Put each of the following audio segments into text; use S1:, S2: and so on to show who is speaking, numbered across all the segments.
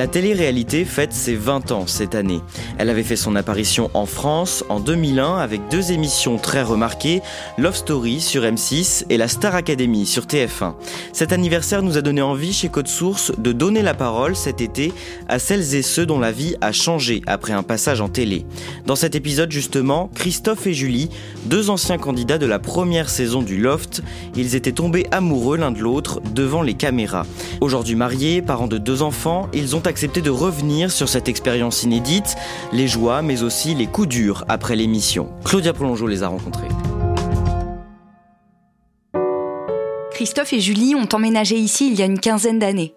S1: La télé-réalité fête ses 20 ans cette année. Elle avait fait son apparition en France en 2001 avec deux émissions très remarquées, Love Story sur M6 et la Star Academy sur TF1. Cet anniversaire nous a donné envie chez Code Source de donner la parole cet été à celles et ceux dont la vie a changé après un passage en télé. Dans cet épisode justement, Christophe et Julie, deux anciens candidats de la première saison du Loft, ils étaient tombés amoureux l'un de l'autre devant les caméras. Aujourd'hui mariés, parents de deux enfants, ils ont accepté de revenir sur cette expérience inédite, les joies mais aussi les coups durs après l'émission. Claudia Prolongeau les a rencontrés.
S2: Christophe et Julie ont emménagé ici il y a une quinzaine d'années.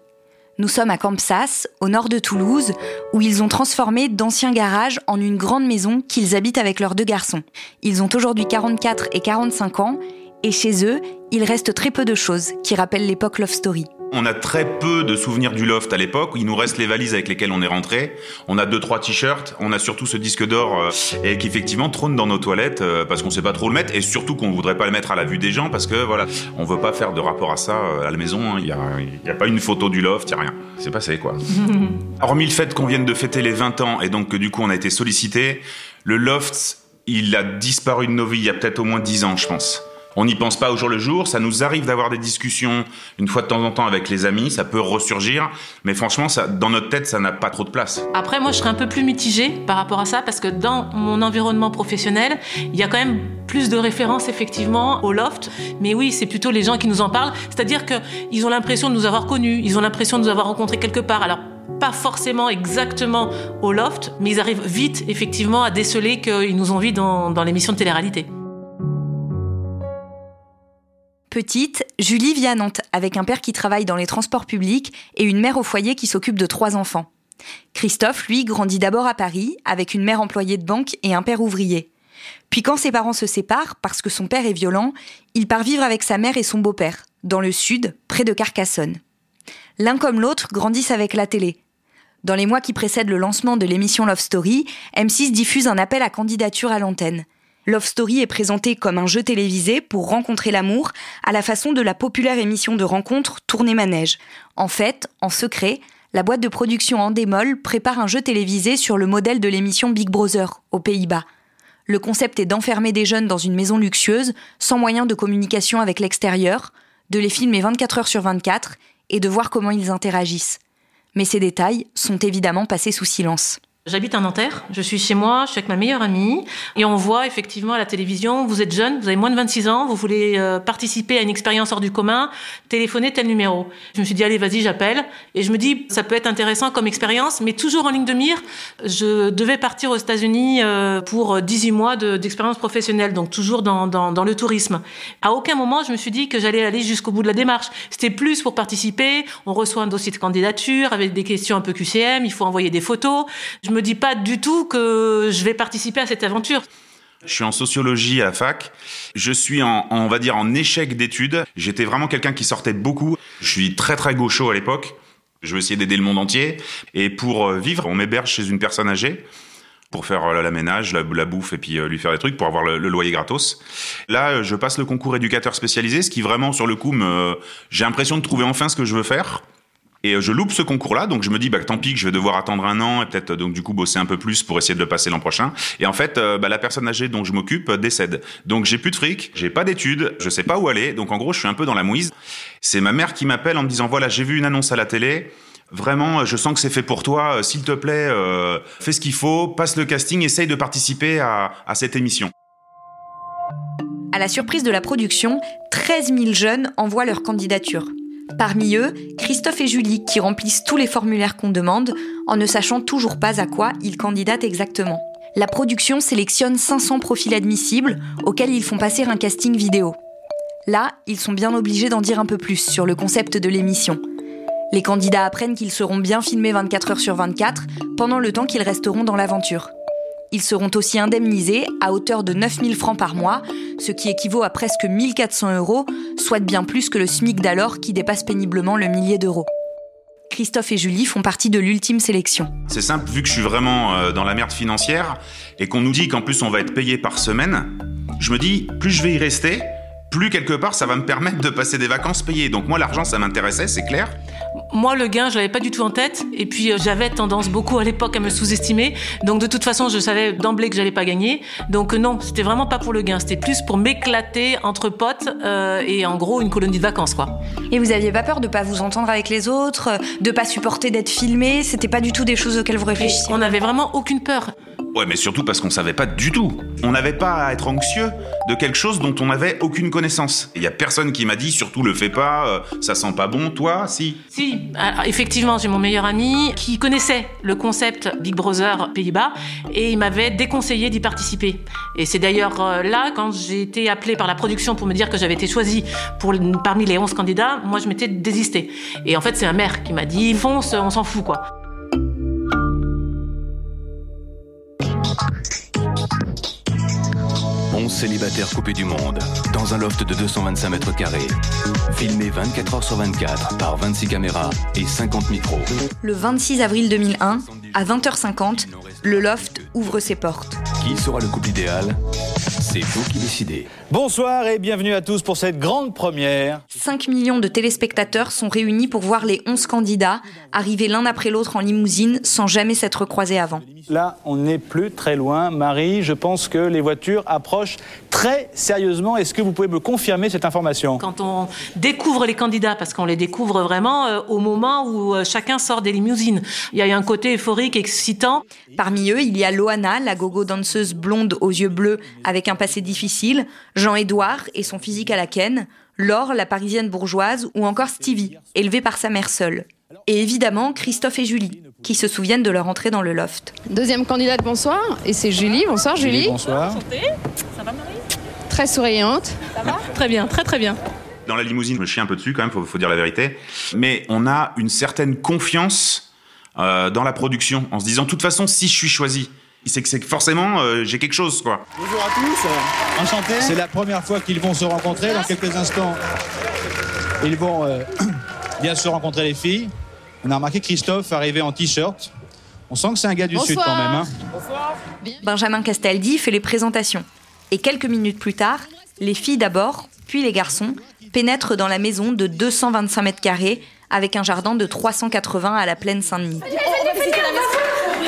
S2: Nous sommes à Campsas, au nord de Toulouse, où ils ont transformé d'anciens garages en une grande maison qu'ils habitent avec leurs deux garçons. Ils ont aujourd'hui 44 et 45 ans, et chez eux, il reste très peu de choses qui rappellent l'époque Love Story.
S3: On a très peu de souvenirs du loft à l'époque. Il nous reste les valises avec lesquelles on est rentré. On a deux trois t-shirts. On a surtout ce disque d'or euh, et qui effectivement trône dans nos toilettes euh, parce qu'on sait pas trop le mettre et surtout qu'on voudrait pas le mettre à la vue des gens parce que voilà, on veut pas faire de rapport à ça euh, à la maison. hein. Il y, a, il y a pas une photo du loft, il y a rien. C'est passé quoi. Hormis le fait qu'on vienne de fêter les 20 ans et donc que du coup on a été sollicité, le loft il a disparu de nos vies il y a peut-être au moins 10 ans je pense. On n'y pense pas au jour le jour, ça nous arrive d'avoir des discussions une fois de temps en temps avec les amis, ça peut ressurgir, mais franchement, ça, dans notre tête, ça n'a pas trop de place.
S4: Après, moi, je serais un peu plus mitigée par rapport à ça parce que dans mon environnement professionnel, il y a quand même plus de références effectivement au loft. Mais oui, c'est plutôt les gens qui nous en parlent. C'est-à-dire qu'ils ont l'impression de nous avoir connus, ils ont l'impression de nous avoir rencontrés quelque part. Alors, pas forcément exactement au loft, mais ils arrivent vite effectivement à déceler qu'ils nous ont vus dans, dans l'émission de télé-réalité.
S2: Petite, Julie vit à Nantes avec un père qui travaille dans les transports publics et une mère au foyer qui s'occupe de trois enfants. Christophe, lui, grandit d'abord à Paris avec une mère employée de banque et un père ouvrier. Puis quand ses parents se séparent parce que son père est violent, il part vivre avec sa mère et son beau-père, dans le sud, près de Carcassonne. L'un comme l'autre grandissent avec la télé. Dans les mois qui précèdent le lancement de l'émission Love Story, M6 diffuse un appel à candidature à l'antenne. Love Story est présenté comme un jeu télévisé pour rencontrer l'amour à la façon de la populaire émission de rencontre Tournée Manège. En fait, en secret, la boîte de production Endemol prépare un jeu télévisé sur le modèle de l'émission Big Brother aux Pays-Bas. Le concept est d'enfermer des jeunes dans une maison luxueuse, sans moyen de communication avec l'extérieur, de les filmer 24 heures sur 24 et de voir comment ils interagissent. Mais ces détails sont évidemment passés sous silence.
S4: J'habite à Nanterre, je suis chez moi, je suis avec ma meilleure amie, et on voit effectivement à la télévision, vous êtes jeune, vous avez moins de 26 ans, vous voulez euh, participer à une expérience hors du commun, téléphonez tel numéro. Je me suis dit, allez, vas-y, j'appelle. Et je me dis, ça peut être intéressant comme expérience, mais toujours en ligne de mire, je devais partir aux États-Unis euh, pour 18 mois de- d'expérience professionnelle, donc toujours dans, le tourisme. À aucun moment, je me suis dit que j'allais aller jusqu'au bout de la démarche. C'était plus pour participer, on reçoit un dossier de candidature avec des questions un peu QCM, il faut envoyer des photos. Me dis pas du tout que je vais participer à cette aventure.
S3: Je suis en sociologie à fac. Je suis en, on va dire, en échec d'études. J'étais vraiment quelqu'un qui sortait beaucoup. Je suis très très gaucho à l'époque. Je veux essayer d'aider le monde entier. Et pour euh, vivre, on m'héberge chez une personne âgée pour faire euh, la ménage, la, bouffe et puis euh, lui faire des trucs pour avoir le, loyer gratos. Là, je passe le concours éducateur spécialisé, ce qui vraiment sur le coup j'ai l'impression de trouver enfin ce que je veux faire. Et euh, je loupe ce concours-là, donc je me dis, bah, tant pis que je vais devoir attendre un an et peut-être donc du coup bosser un peu plus pour essayer de le passer l'an prochain. Et en fait, euh, bah, la personne âgée dont je m'occupe euh, décède. Donc j'ai plus de fric, j'ai pas d'études, je sais pas où aller. Donc en gros, je suis un peu dans la mouise. C'est ma mère qui m'appelle en me disant, voilà, j'ai vu une annonce à la télé. Vraiment, je sens que c'est fait pour toi. S'il te plaît, euh, fais ce qu'il faut, passe le casting, essaye de participer à, à cette émission.
S2: À la surprise de la production, 13 000 jeunes envoient leur candidature. Parmi eux, Christophe et Julie, qui remplissent tous les formulaires qu'on demande, en ne sachant toujours pas à quoi ils candidatent exactement. La production sélectionne 500 profils admissibles, auxquels ils font passer un casting vidéo. Là, ils sont bien obligés d'en dire un peu plus sur le concept de l'émission. Les candidats apprennent qu'ils seront bien filmés 24 heures sur 24 pendant le temps qu'ils resteront dans l'aventure. Ils seront aussi indemnisés à hauteur de 9000 francs par mois, ce qui équivaut à presque 1400 euros, soit bien plus que le SMIC d'alors qui dépasse péniblement le millier d'euros. Christophe et Julie font partie de l'ultime sélection.
S3: C'est simple, vu que je suis vraiment euh, dans la merde financière et qu'on nous dit qu'en plus on va être payé par semaine, je me dis, plus je vais y rester, plus quelque part ça va me permettre de passer des vacances payées. Donc moi l'argent ça m'intéressait, c'est clair.
S4: Moi, le gain, je l'avais pas du tout en tête. Et puis, euh, j'avais tendance beaucoup à l'époque à me sous-estimer. Donc, de toute façon, je savais d'emblée que j'allais pas gagner. Donc, euh, non, c'était vraiment pas pour le gain. C'était plus pour m'éclater entre potes euh, et en gros une colonie de vacances, quoi.
S2: Et vous aviez pas peur de pas vous entendre avec les autres, de pas supporter d'être filmé? C'était pas du tout des choses auxquelles vous réfléchissiez?
S4: On n'avait vraiment aucune peur.
S3: Ouais, mais surtout parce qu'on savait pas du tout. On n'avait pas à être anxieux de quelque chose dont on n'avait aucune connaissance. Il y a personne qui m'a dit, surtout le fais pas, euh, ça sent pas bon, toi, si.
S4: Si, effectivement, j'ai mon meilleur ami qui connaissait le concept Big Brother Pays-Bas et il m'avait déconseillé d'y participer. Et c'est d'ailleurs euh, là, quand j'ai été appelée par la production pour me dire que j'avais été choisie pour, parmi les 11 candidats, moi je m'étais désistée. Et en fait, c'est un maire qui m'a dit, fonce, on s'en fout, quoi.
S5: 11 célibataires coupés du monde, dans un loft de 225 mètres carrés. Filmé 24 heures sur 24 par 26 caméras et 50 micros.
S2: Le 26 avril 2001, à 20h50, le loft ouvre ses portes.
S5: Qui sera le couple idéal? C'est vous qui décidez.
S6: Bonsoir et bienvenue à tous pour cette grande première.
S2: 5 millions de téléspectateurs sont réunis pour voir les 11 candidats arriver l'un après l'autre en limousine sans jamais s'être croisés avant.
S6: Là, on n'est plus très loin. Marie, je pense que les voitures approchent très sérieusement. Est-ce que vous pouvez me confirmer cette information?
S4: Quand on découvre les candidats, parce qu'on les découvre vraiment euh, au moment où euh, chacun sort des limousines, il y a un côté euphorique, excitant.
S2: Parmi eux, il y a Loana, la gogo danseuse blonde aux yeux bleus avec un passé difficile, Jean-Édouard et son physique à la ken, Laure, la parisienne bourgeoise, ou encore Stevie, élevé par sa mère seule. Et évidemment, Christophe et Julie, qui se souviennent de leur entrée dans le loft.
S7: Deuxième candidate, bonsoir. Et c'est Julie. Bonsoir Julie.
S6: Bonsoir.
S4: Ça va Marie?
S7: Très souriante.
S4: Très bien, très très bien.
S3: Dans la limousine, je me chie un peu dessus quand même, faut, faut dire la vérité. Mais on a une certaine confiance euh, dans la production, en se disant, de toute façon, si je suis choisi, c'est que forcément, euh, j'ai quelque chose, quoi.
S6: Bonjour à tous. Enchanté. C'est la première fois qu'ils vont se rencontrer. Dans quelques instants, ils vont euh, bien se rencontrer les filles. On a remarqué Christophe arrivé en t-shirt. On sent que c'est un gars du
S7: Bonsoir.
S6: Sud quand même. hein.
S2: Benjamin Castaldi fait les présentations. Et quelques minutes plus tard, les filles d'abord, puis les garçons, pénètrent dans la maison de 225 mètres carrés avec un jardin de 380 à la plaine Saint-Denis.
S4: Et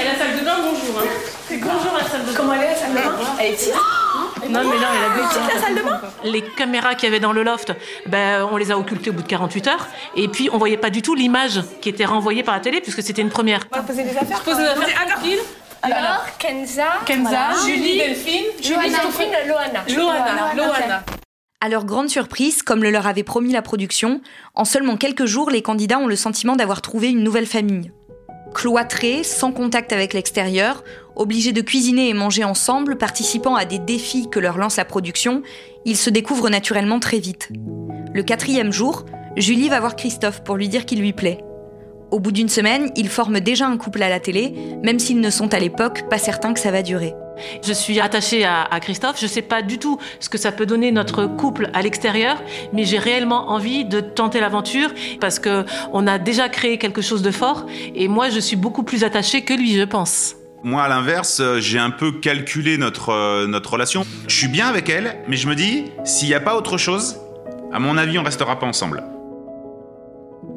S4: la salle de bain, bonjour. hein. Bonjour la salle de bain.
S8: Comment elle est la salle de bain Elle est petite
S4: Non, mais non, elle a
S8: Petite la salle de bain
S4: Les caméras qu'il y avait dans le loft, ben, on les a occultées au bout de 48 heures. Et puis, on voyait pas du tout l'image qui était renvoyée par la télé, puisque c'était une première.
S8: On va poser des affaires.
S4: Pose les affaires tranquilles.
S8: Alors, Kenza,
S4: Kenza,
S8: voilà.
S4: Julie, Delphine,
S8: Julie, Delphine, Loana.
S4: Loana, Loana.
S2: À leur grande surprise, comme le leur avait promis la production, en seulement quelques jours, les candidats ont le sentiment d'avoir trouvé une nouvelle famille. Cloîtrés, sans contact avec l'extérieur, obligés de cuisiner et manger ensemble, participant à des défis que leur lance la production, ils se découvrent naturellement très vite. Le quatrième jour, Julie va voir Christophe pour lui dire qu'il lui plaît. Au bout d'une semaine, ils forment déjà un couple à la télé, même s'ils ne sont à l'époque pas certains que ça va durer.
S4: Je suis attachée à, Christophe. Je sais pas du tout ce que ça peut donner notre couple à l'extérieur, mais j'ai réellement envie de tenter l'aventure parce que on a déjà créé quelque chose de fort. Et moi, je suis beaucoup plus attachée que lui, je pense.
S3: Moi, à l'inverse, euh, j'ai un peu calculé notre, euh, notre relation. Je suis bien avec elle, mais je me dis, s'il n'y a pas autre chose, à mon avis, on restera pas ensemble.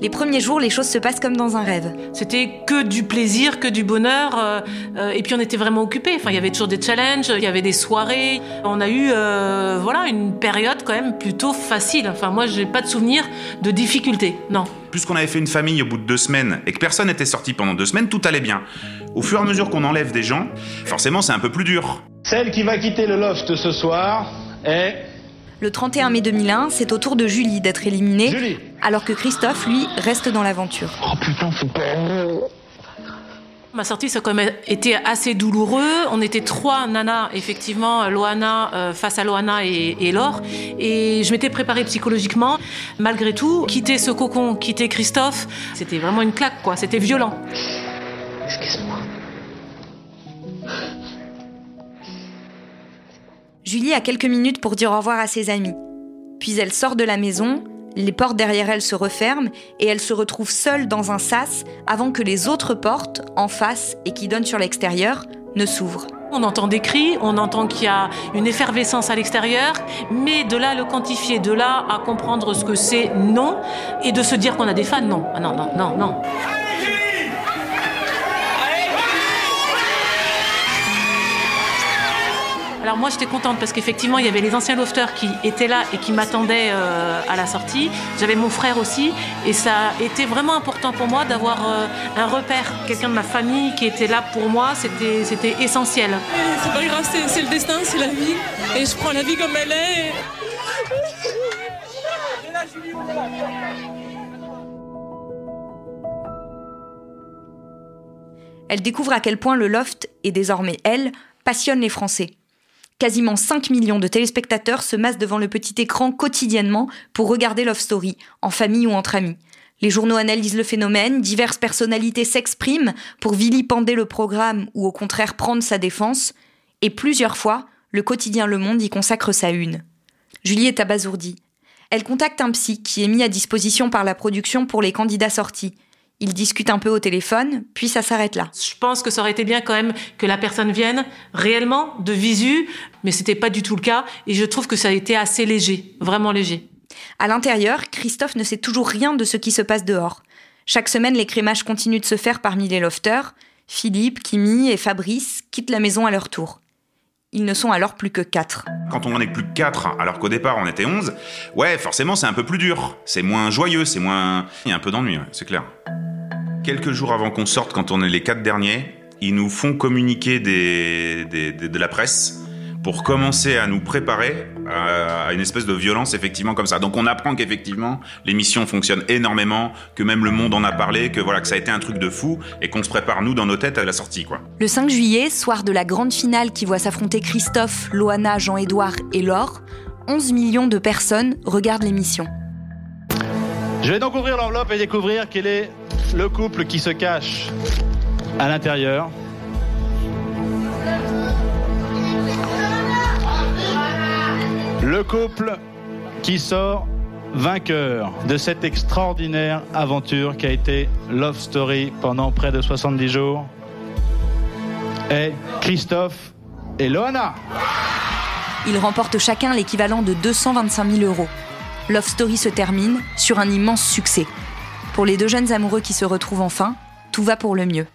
S2: Les premiers jours, les choses se passent comme dans un rêve.
S4: C'était que du plaisir, que du bonheur, euh, euh, et puis on était vraiment occupés. Enfin, il y avait toujours des challenges, il y avait des soirées. On a eu, euh, voilà, une période quand même plutôt facile. Enfin, moi, j'ai pas de souvenir de difficultés, non.
S3: Puisqu'on avait fait une famille au bout de deux semaines et que personne n'était sorti pendant deux semaines, tout allait bien. Au fur et à mesure qu'on enlève des gens, forcément, c'est un peu plus dur.
S6: Celle qui va quitter le loft ce soir est
S2: Le 31 mai 2001, c'est au tour de Julie d'être éliminée,
S6: Julie.
S2: alors que Christophe, lui, reste dans l'aventure.
S4: Ma sortie, ça a quand même été assez douloureux. On était trois nanas, effectivement, Loana, euh, face à Loana et, et Laure. Et je m'étais préparée psychologiquement. Malgré tout, quitter ce cocon, quitter Christophe, c'était vraiment une claque, quoi. C'était violent.
S2: Julie a quelques minutes pour dire au revoir à ses amis. Puis elle sort de la maison, les portes derrière elle se referment et elle se retrouve seule dans un sas avant que les autres portes, en face et qui donnent sur l'extérieur, ne s'ouvrent.
S4: On entend des cris, on entend qu'il y a une effervescence à l'extérieur, mais de là à le quantifier, de là à comprendre ce que c'est, non, et de se dire qu'on a des fans, non. Ah non, non, non, non. Alors moi j'étais contente parce qu'effectivement il y avait les anciens lofters qui étaient là et qui m'attendaient euh, à la sortie. J'avais mon frère aussi et ça a été vraiment important pour moi d'avoir euh, un repère, quelqu'un de ma famille qui était là pour moi, c'était c'était essentiel.
S9: C'est pas grave, c'est c'est le destin, c'est la vie. Et je prends la vie comme elle est.
S2: Elle découvre à quel point le loft, et désormais elle, passionne les Français. Quasiment 5 millions de téléspectateurs se massent devant le petit écran quotidiennement pour regarder Love Story, en famille ou entre amis. Les journaux analysent le phénomène, diverses personnalités s'expriment pour vilipender le programme ou au contraire prendre sa défense, et plusieurs fois, le quotidien Le Monde y consacre sa une. Julie est abasourdie. Elle contacte un psy qui est mis à disposition par la production pour les candidats sortis. Ils discutent un peu au téléphone, puis ça s'arrête là.
S4: Je pense que ça aurait été bien quand même que la personne vienne réellement de visu, mais c'était pas du tout le cas et je trouve que ça a été assez léger, vraiment léger.
S2: À l'intérieur, Christophe ne sait toujours rien de ce qui se passe dehors. Chaque semaine, les crémages continuent de se faire parmi les lofters. Philippe, Kimi et Fabrice quittent la maison à leur tour. Ils ne sont alors plus que quatre.
S3: Quand on en est plus que 4, alors qu'au départ on était 11, ouais, forcément c'est un peu plus dur. C'est moins joyeux, c'est moins. Il y a un peu d'ennui, c'est clair. Quelques jours avant qu'on sorte, quand on est les quatre derniers, ils nous font communiquer des- de la presse pour commencer à nous préparer à, à une espèce de violence effectivement comme ça. Donc on apprend qu'effectivement l'émission fonctionne énormément, que même le monde en a parlé, que voilà que ça a été un truc de fou et qu'on se prépare nous dans nos têtes à la sortie quoi.
S2: Le 5 juillet, soir de la grande finale qui voit s'affronter Christophe, Loana, Jean-Édouard et Laure, 11 millions de personnes regardent l'émission.
S6: Je vais donc ouvrir l'enveloppe et découvrir quel est le couple qui se cache à l'intérieur. Le couple qui sort vainqueur de cette extraordinaire aventure qui a été Love Story pendant près de 70 jours est Christophe et Loana.
S2: Ils remportent chacun l'équivalent de 225 000 euros. Love Story se termine sur un immense succès. Pour les deux jeunes amoureux qui se retrouvent enfin, tout va pour le mieux.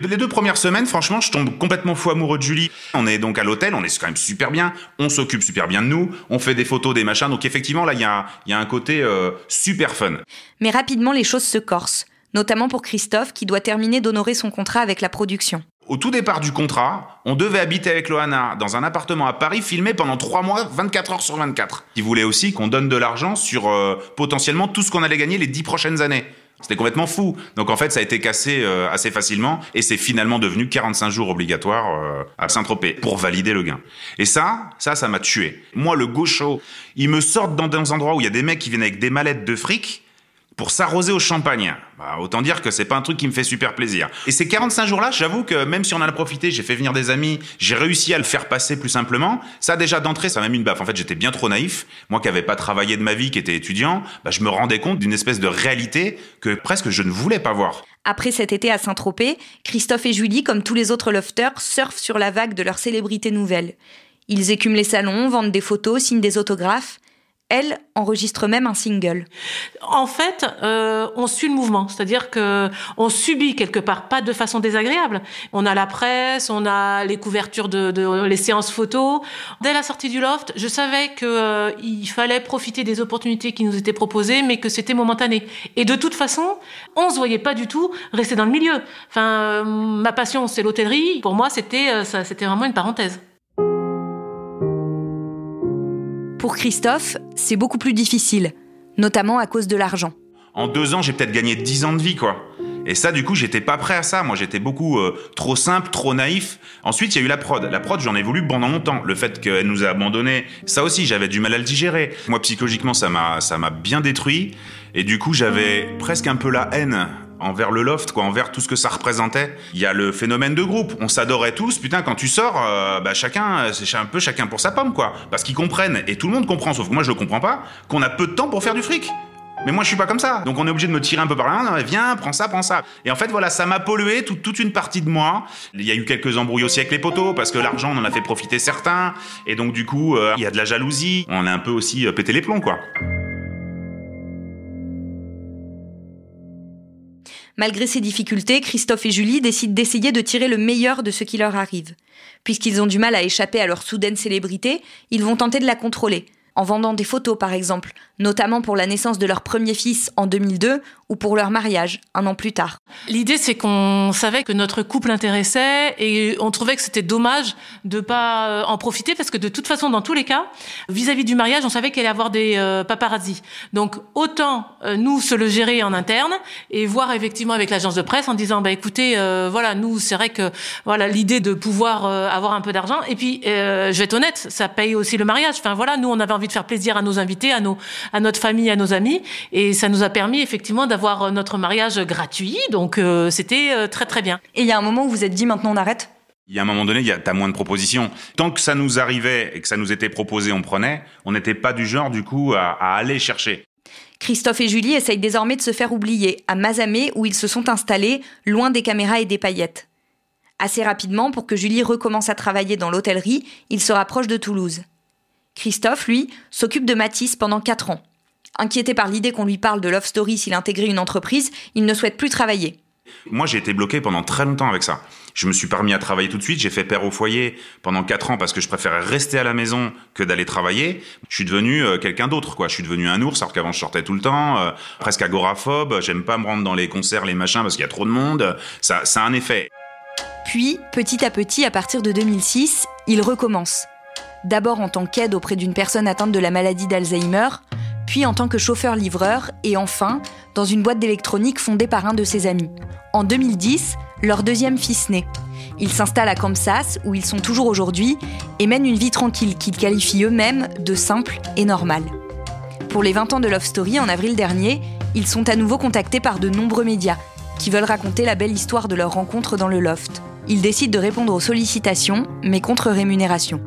S3: Les deux premières semaines, franchement, je tombe complètement fou amoureux de Julie. On est donc à l'hôtel, on est quand même super bien, on s'occupe super bien de nous, on fait des photos, des machins. Donc effectivement, là, il y a, il y a un côté euh, super fun.
S2: Mais rapidement, les choses se corsent, notamment pour Christophe qui doit terminer d'honorer son contrat avec la production.
S3: Au tout départ du contrat, on devait habiter avec Loana dans un appartement à Paris, filmé pendant 3 mois, 24 heures sur 24. Il voulait aussi qu'on donne de l'argent sur euh, potentiellement tout ce qu'on allait gagner les 10 prochaines années. C'était complètement fou. Donc en fait, ça a été cassé euh, assez facilement et c'est finalement devenu 45 jours obligatoires euh, à Saint-Tropez pour valider le gain. Et ça, ça, ça m'a tué. Moi, le gaucho, ils me sortent dans des endroits où il y a des mecs qui viennent avec des mallettes de fric pour s'arroser au champagne. Bah, autant dire que c'est pas un truc qui me fait super plaisir. Et ces 45 jours-là, j'avoue que même si on en a profité, j'ai fait venir des amis, j'ai réussi à le faire passer plus simplement. Ça, déjà d'entrée, ça m'a mis une baffe. En fait, j'étais bien trop naïf. Moi qui avais pas travaillé de ma vie, qui était étudiant, bah, je me rendais compte d'une espèce de réalité que presque je ne voulais pas voir.
S2: Après cet été à Saint-Tropez, Christophe et Julie, comme tous les autres lofters, surfent sur la vague de leur célébrité nouvelle. Ils écument les salons, vendent des photos, signent des autographes. Elle, enregistre même un single.
S4: En fait, euh, on suit le mouvement, c'est-à-dire que on subit quelque part, pas de façon désagréable. On a la presse, on a les couvertures de, les séances photos. Dès la sortie du loft, je savais que euh, fallait profiter des opportunités qui nous étaient proposées, mais que c'était momentané. Et de toute façon, on se voyait pas du tout rester dans le milieu. Enfin, euh, ma passion, c'est l'hôtellerie. Pour moi, c'était c'était vraiment une parenthèse.
S2: Pour Christophe, c'est beaucoup plus difficile, notamment à cause de l'argent.
S3: En deux ans, j'ai peut-être gagné dix ans de vie, quoi. Et ça, du coup, j'étais pas prêt à ça. Moi, j'étais beaucoup euh, trop simple, trop naïf. Ensuite, il y a eu la prod. La prod, j'en ai voulu pendant longtemps. Le fait qu'elle nous a abandonnés, ça aussi, j'avais du mal à le digérer. Moi, psychologiquement, ça m'a, ça m'a bien détruit. Et du coup, j'avais presque un peu la haine envers le loft, quoi, envers tout ce que ça représentait. Il y a le phénomène de groupe. On s'adorait tous. Putain, quand tu sors, euh, bah chacun, c'est un peu chacun pour sa pomme, quoi. Parce qu'ils comprennent, et tout le monde comprend, sauf que moi je le comprends pas, qu'on a peu de temps pour faire du fric. Mais moi, je suis pas comme ça. Donc, on est obligé de me tirer un peu par là. Non, viens, prends ça, prends ça. Et en fait, voilà, ça m'a pollué toute, une partie de moi. Il y a eu quelques embrouilles aussi avec les poteaux parce que l'argent, on en a fait profiter certains. Et donc, du coup, euh, il y a de la jalousie. On a un peu aussi euh, pété les plombs, quoi.
S2: Malgré ces difficultés, Christophe et Julie décident d'essayer de tirer le meilleur de ce qui leur arrive. Puisqu'ils ont du mal à échapper à leur soudaine célébrité, ils vont tenter de la contrôler, en vendant des photos par exemple, notamment pour la naissance de leur premier fils en 2002 ou pour leur mariage un an plus tard.
S4: L'idée, c'est qu'on savait que notre couple intéressait et on trouvait que c'était dommage de pas euh, en profiter parce que de toute façon, dans tous les cas, vis-à-vis du mariage, on savait qu'il allait avoir des euh, paparazzi. Donc autant euh, nous se le gérer en interne et voir effectivement avec l'agence de presse en disant bah écoutez, euh, voilà, nous c'est vrai que voilà l'idée de pouvoir avoir un peu d'argent et puis je vais être honnête, ça paye aussi le mariage. Enfin voilà, nous on avait envie de faire plaisir à nos invités, à nos à notre famille, à nos amis et ça nous a permis effectivement d'avoir notre mariage gratuit. Donc euh, c'était euh, très très bien.
S2: Et il y a un moment où vous êtes dit maintenant on arrête?
S3: Il y a un moment donné, il y a, t'as moins de propositions. Tant que ça nous arrivait et que ça nous était proposé, on prenait. On n'était pas du genre, du coup, à, à aller chercher.
S2: Christophe et Julie essayent désormais de se faire oublier, à Mazamet où ils se sont installés, loin des caméras et des paillettes. Assez rapidement, pour que Julie recommence à travailler dans l'hôtellerie, il se rapproche de Toulouse. Christophe, lui, s'occupe de Matisse pendant 4 ans. Inquiété par l'idée qu'on lui parle de Love Story s'il intégrait une entreprise, il ne souhaite plus travailler.
S3: Moi, j'ai été bloqué pendant très longtemps avec ça. Je me suis pas remis à travailler tout de suite. J'ai fait père au foyer pendant quatre ans parce que je préférais rester à la maison que d'aller travailler. Je suis devenu euh, quelqu'un d'autre, quoi. Je suis devenu un ours alors qu'avant je sortais tout le temps, euh, presque agoraphobe. J'aime pas me rendre dans les concerts, les machins parce qu'il y a trop de monde. Ça, ça a un effet.
S2: Puis, petit à petit, à partir de 2006, il recommence. D'abord en tant qu'aide auprès d'une personne atteinte de la maladie d'Alzheimer, puis en tant que chauffeur-livreur, et enfin dans une boîte d'électronique fondée par un de ses amis. En 2010, leur deuxième fils naît. Ils s'installent à Kansas, où ils sont toujours aujourd'hui, et mènent une vie tranquille qu'ils qualifient eux-mêmes de simple et normale. Pour les 20 ans de Love Story, en avril dernier, ils sont à nouveau contactés par de nombreux médias, qui veulent raconter la belle histoire de leur rencontre dans le loft. Ils décident de répondre aux sollicitations, mais contre rémunération.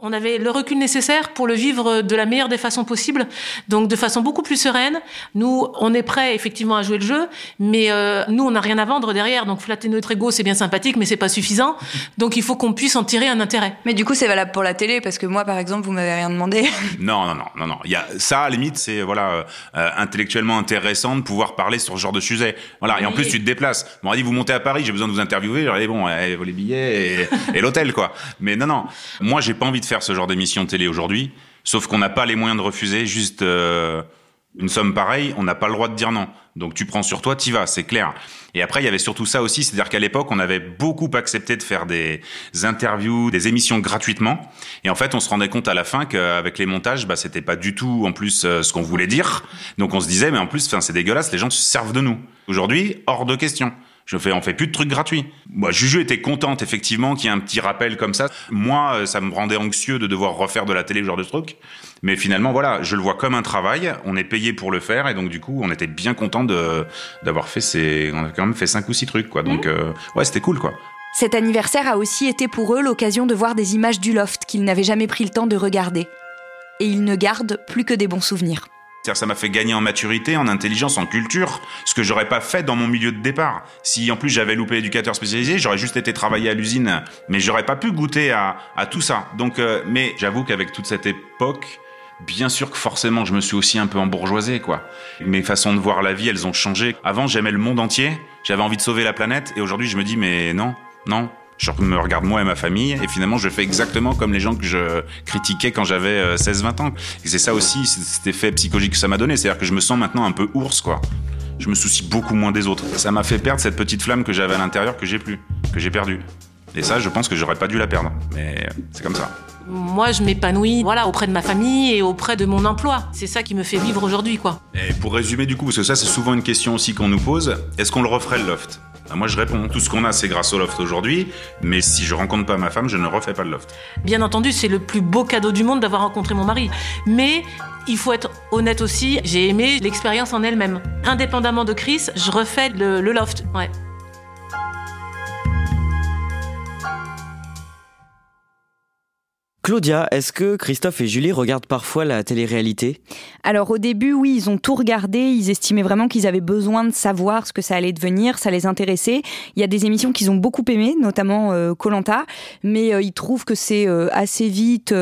S4: On avait le recul nécessaire pour le vivre de la meilleure des façons possibles, donc de façon beaucoup plus sereine. Nous, on est prêt effectivement à jouer le jeu, mais euh, nous, on n'a rien à vendre derrière. Donc flatter notre ego, c'est bien sympathique, mais c'est pas suffisant. Donc il faut qu'on puisse en tirer un intérêt.
S2: Mais du coup, c'est valable pour la télé, parce que moi, par exemple, vous m'avez rien demandé.
S3: Non, non, non, non, non. Il y a ça, à la limite, c'est voilà euh, intellectuellement intéressant de pouvoir parler sur ce genre de sujet. Voilà. Et en plus, tu te déplaces. On m'a dit, vous montez à Paris, j'ai besoin de vous interviewer. J'aurais dit, bon, eh, les billets et, et l'hôtel, quoi. Mais non, non. Moi, j'ai pas envie de faire ce genre d'émission télé aujourd'hui. Sauf qu'on n'a pas les moyens de refuser. Juste euh, une somme pareille, on n'a pas le droit de dire non. Donc tu prends sur toi, t'y vas, c'est clair. Et après, il y avait surtout ça aussi, c'est-à-dire qu'à l'époque, on avait beaucoup accepté de faire des interviews, des émissions gratuitement. Et en fait, on se rendait compte à la fin qu'avec les montages, bah, c'était pas du tout en plus euh, ce qu'on voulait dire. Donc on se disait, mais en plus, c'est dégueulasse, les gens se servent de nous. Aujourd'hui, hors de question. Je fais, on fait plus de trucs gratuits. Moi, Juju était contente effectivement qu'il y ait un petit rappel comme ça. Moi, euh, ça me rendait anxieux de devoir refaire de la télé, ce genre de truc. Mais finalement, voilà, je le vois comme un travail. On est payé pour le faire, et donc du coup, on était bien content de d'avoir fait ces. On a quand même fait cinq ou six trucs, quoi. Donc euh, ouais, c'était cool, quoi.
S2: Cet anniversaire a aussi été pour eux l'occasion de voir des images du loft qu'ils n'avaient jamais pris le temps de regarder. Et ils ne gardent plus que des bons souvenirs.
S3: C'est-à-dire, ça m'a fait gagner en maturité, en intelligence, en culture, ce que j'aurais pas fait dans mon milieu de départ. Si en plus j'avais loupé éducateur spécialisé, j'aurais juste été travailler à l'usine, mais j'aurais pas pu goûter à, tout ça. Donc, euh, mais j'avoue qu'avec toute cette époque, Bien sûr que forcément, je me suis aussi un peu embourgeoisé, quoi. Mes façons de voir la vie, elles ont changé. Avant, j'aimais le monde entier, j'avais envie de sauver la planète, et aujourd'hui, je me dis, mais non, non. Je me regarde moi et ma famille, et finalement, je fais exactement comme les gens que je critiquais quand j'avais 16-20 ans. Et c'est ça aussi, cet effet psychologique que ça m'a donné. C'est-à-dire que je me sens maintenant un peu ours, quoi. Je me soucie beaucoup moins des autres. Ça m'a fait perdre cette petite flamme que j'avais à l'intérieur que j'ai plus, que j'ai perdue. Et ça, je pense que j'aurais pas dû la perdre. Mais c'est comme ça.
S4: Moi, je m'épanouis voilà, auprès de ma famille et auprès de mon emploi. C'est ça qui me fait vivre aujourd'hui, quoi.
S3: Et pour résumer du coup, parce que ça c'est souvent une question aussi qu'on nous pose, est-ce qu'on le referait le loft? Moi je réponds, tout ce qu'on a c'est grâce au loft aujourd'hui, mais si je rencontre pas ma femme, je ne refais pas le loft.
S4: Bien entendu, c'est le plus beau cadeau du monde d'avoir rencontré mon mari. Mais il faut être honnête aussi, j'ai aimé l'expérience en elle-même. Indépendamment de Chris, je refais le, le loft. Ouais.
S1: Claudia, est-ce que Christophe et Julie regardent parfois la télé-réalité?
S2: Alors au début, oui, ils ont tout regardé. Ils estimaient vraiment qu'ils avaient besoin de savoir ce que ça allait devenir, ça les intéressait. Il y a des émissions qu'ils ont beaucoup aimées, notamment Colanta, mais euh, ils trouvent que c'est euh, assez vite.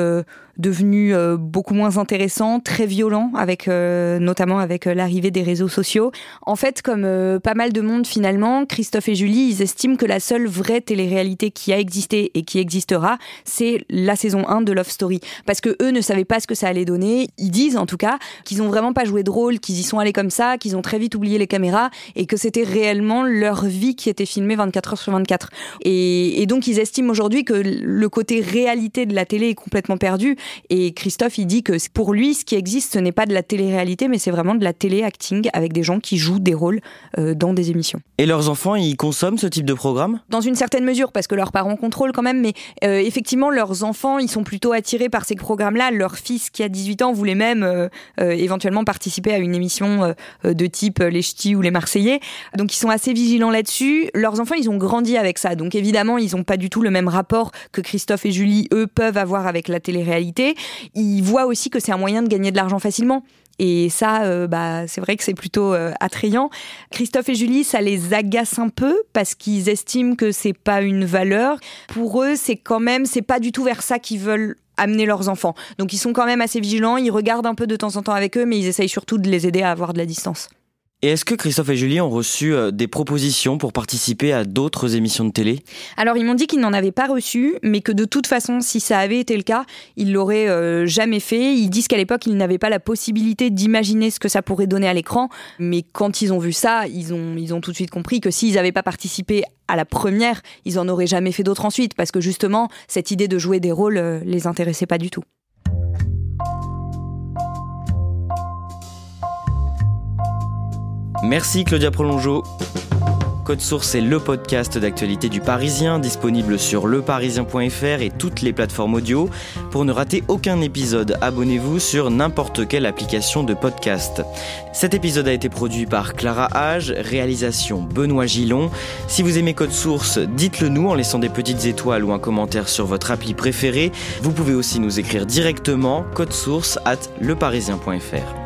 S2: Devenu euh, beaucoup moins intéressant, très violent, avec euh, notamment avec euh, l'arrivée des réseaux sociaux. En fait, comme pas mal de monde finalement, Christophe et Julie, ils estiment que la seule vraie télé-réalité qui a existé et qui existera, c'est la saison 1 de Love Story. Parce que eux ne savaient pas ce que ça allait donner. Ils disent en tout cas qu'ils ont vraiment pas joué de rôle, qu'ils y sont allés comme ça, qu'ils ont très vite oublié les caméras et que c'était réellement leur vie qui était filmée 24 heures sur 24. Et, et donc ils estiment aujourd'hui que le côté réalité de la télé est complètement perdu et Christophe, il dit que pour lui, ce qui existe, ce n'est pas de la télé-réalité, mais c'est vraiment de la télé-acting avec des gens qui jouent des rôles euh, dans des émissions.
S1: Et leurs enfants, ils consomment ce type de programme?
S2: Dans une certaine mesure, parce que leurs parents contrôlent quand même, mais euh, effectivement, leurs enfants, ils sont plutôt attirés par ces programmes-là. Leur fils, qui a 18 ans, voulait même euh, éventuellement participer à une émission de type Les Ch'tis ou Les Marseillais. Donc ils sont assez vigilants là-dessus. Leurs enfants, ils ont grandi avec ça. Donc évidemment, ils n'ont pas du tout le même rapport que Christophe et Julie, eux, peuvent avoir avec la télé-réalité ils voient aussi que c'est un moyen de gagner de l'argent facilement. Et ça, euh, bah, c'est vrai que c'est plutôt euh, attrayant. Christophe et Julie, ça les agace un peu parce qu'ils estiment que c'est pas une valeur. Pour eux, c'est quand même, c'est pas du tout vers ça qu'ils veulent amener leurs enfants. Donc ils sont quand même assez vigilants, ils regardent un peu de temps en temps avec eux, mais ils essayent surtout de les aider à avoir de la distance.
S1: Et est-ce que Christophe et Julie ont reçu euh, des propositions pour participer à d'autres émissions de télé?
S2: Alors ils m'ont dit qu'ils n'en avaient pas reçu, mais que de toute façon, si ça avait été le cas, ils l'auraient euh, jamais fait. Ils disent qu'à l'époque, ils n'avaient pas la possibilité d'imaginer ce que ça pourrait donner à l'écran, mais quand ils ont vu ça, ils ont, tout de suite compris que s'ils n'avaient pas participé à la première, ils en auraient jamais fait d'autres ensuite, parce que justement, cette idée de jouer des rôles euh, les intéressait pas du tout.
S1: Merci Claudia Prolongeau. Code Source est le podcast d'actualité du Parisien, disponible sur leparisien.fr et toutes les plateformes audio. Pour ne rater aucun épisode, abonnez-vous sur n'importe quelle application de podcast. Cet épisode a été produit par Clara Hage, réalisation Benoît Gillon. Si vous aimez Code Source, dites-le nous en laissant des petites étoiles ou un commentaire sur votre appli préférée. Vous pouvez aussi nous écrire directement code source at leparisien.fr.